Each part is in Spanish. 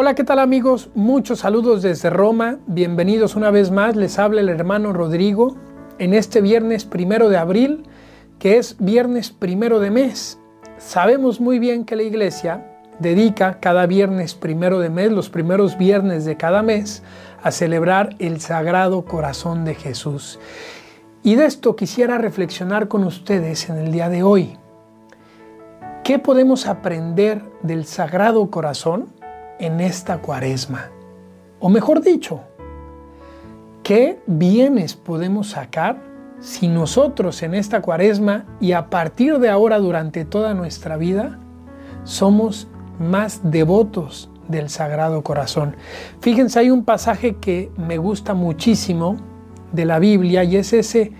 Hola, ¿qué tal amigos? Muchos saludos desde Roma. Bienvenidos una vez más. Les habla el hermano Rodrigo en este viernes primero de abril, que es viernes primero de mes. Sabemos muy bien que la iglesia dedica cada viernes primero de mes, los primeros viernes de cada mes, a celebrar el Sagrado Corazón de Jesús. Y de esto quisiera reflexionar con ustedes en el día de hoy. ¿Qué podemos aprender del Sagrado Corazón? En esta cuaresma? O mejor dicho, ¿qué bienes podemos sacar si nosotros en esta cuaresma y a partir de ahora durante toda nuestra vida somos más devotos del Sagrado Corazón? Fíjense, hay un pasaje que me gusta muchísimo de la Biblia y es ese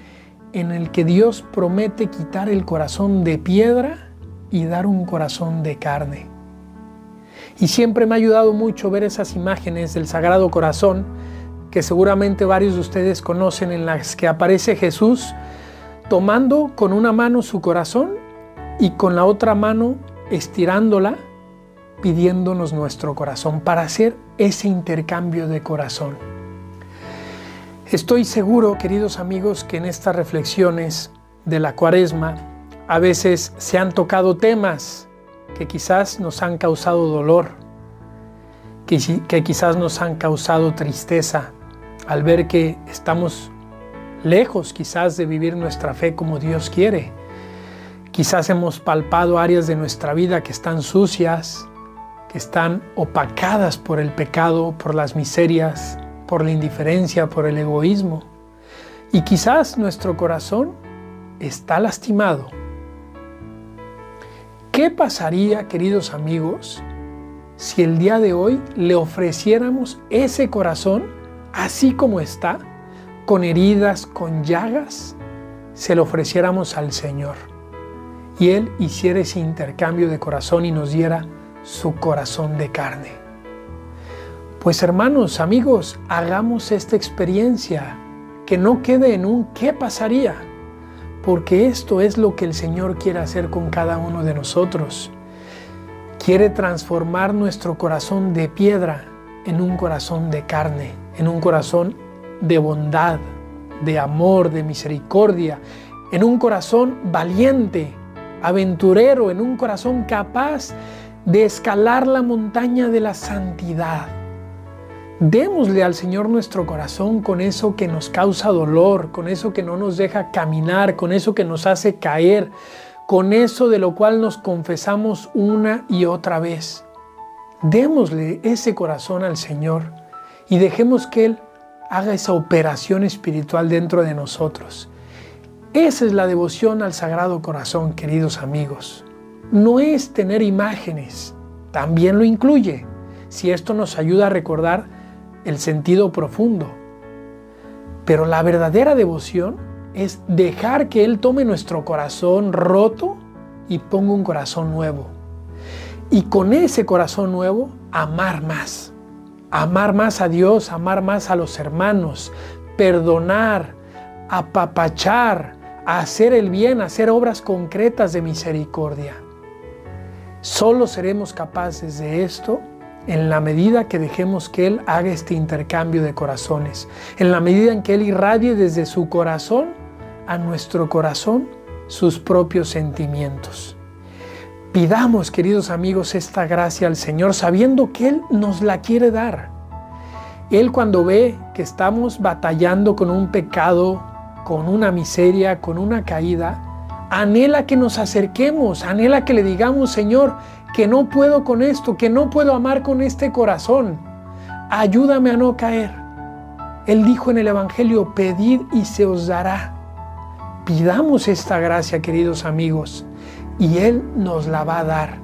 en el que Dios promete quitar el corazón de piedra y dar un corazón de carne. Y siempre me ha ayudado mucho ver esas imágenes del Sagrado Corazón que seguramente varios de ustedes conocen en las que aparece Jesús tomando con una mano su corazón y con la otra mano estirándola pidiéndonos nuestro corazón para hacer ese intercambio de corazón. Estoy seguro, queridos amigos, que en estas reflexiones de la cuaresma a veces se han tocado temas que quizás nos han causado dolor, que, quizás nos han causado tristeza al ver que estamos lejos quizás de vivir nuestra fe como Dios quiere. Quizás hemos palpado áreas de nuestra vida que están sucias, que están opacadas por el pecado, por las miserias, por la indiferencia, por el egoísmo. Y quizás nuestro corazón está lastimado ¿Qué pasaría, queridos amigos, si el día de hoy le ofreciéramos ese corazón así como está, con heridas, con llagas, se lo ofreciéramos al Señor y Él hiciera ese intercambio de corazón y nos diera su corazón de carne? Pues hermanos, amigos, hagamos esta experiencia, que no quede en un ¿qué pasaría? Porque esto es lo que el Señor quiere hacer con cada uno de nosotros. Quiere transformar nuestro corazón de piedra en un corazón de carne, en un corazón de bondad, de amor, de misericordia, en un corazón valiente, aventurero, en un corazón capaz de escalar la montaña de la santidad. Démosle al Señor nuestro corazón con eso que nos causa dolor, con eso que no nos deja caminar, con eso que nos hace caer, con eso de lo cual nos confesamos una y otra vez. Démosle ese corazón al Señor y dejemos que Él haga esa operación espiritual dentro de nosotros. Esa es la devoción al Sagrado Corazón, queridos amigos. No es tener imágenes, también lo incluye, si esto nos ayuda a recordar el sentido profundo. Pero la verdadera devoción es dejar que Él tome nuestro corazón roto y ponga un corazón nuevo. Y con ese corazón nuevo, amar más. Amar más a Dios, amar más a los hermanos, perdonar, apapachar, hacer el bien, hacer obras concretas de misericordia. Solo seremos capaces de esto en la medida que dejemos que Él haga este intercambio de corazones, en la medida en que Él irradie desde su corazón a nuestro corazón sus propios sentimientos. Pidamos, queridos amigos, esta gracia al Señor sabiendo que Él nos la quiere dar. Él cuando ve que estamos batallando con un pecado, con una miseria, con una caída, anhela que nos acerquemos, anhela que le digamos, Señor, que no puedo con esto, que no puedo amar con este corazón. Ayúdame a no caer. Él dijo en el Evangelio, pedid y se os dará. Pidamos esta gracia, queridos amigos, y Él nos la va a dar.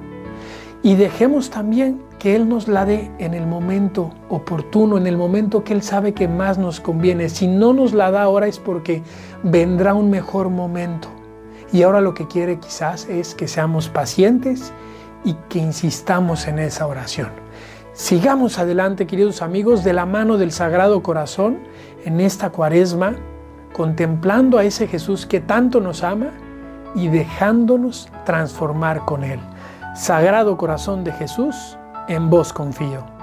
Y dejemos también que Él nos la dé en el momento oportuno, en el momento que Él sabe que más nos conviene. Si no nos la da ahora es porque vendrá un mejor momento. Y ahora lo que quiere quizás es que seamos pacientes y que insistamos en esa oración. Sigamos adelante, queridos amigos, de la mano del Sagrado Corazón en esta cuaresma, contemplando a ese Jesús que tanto nos ama y dejándonos transformar con Él. Sagrado Corazón de Jesús, en vos confío.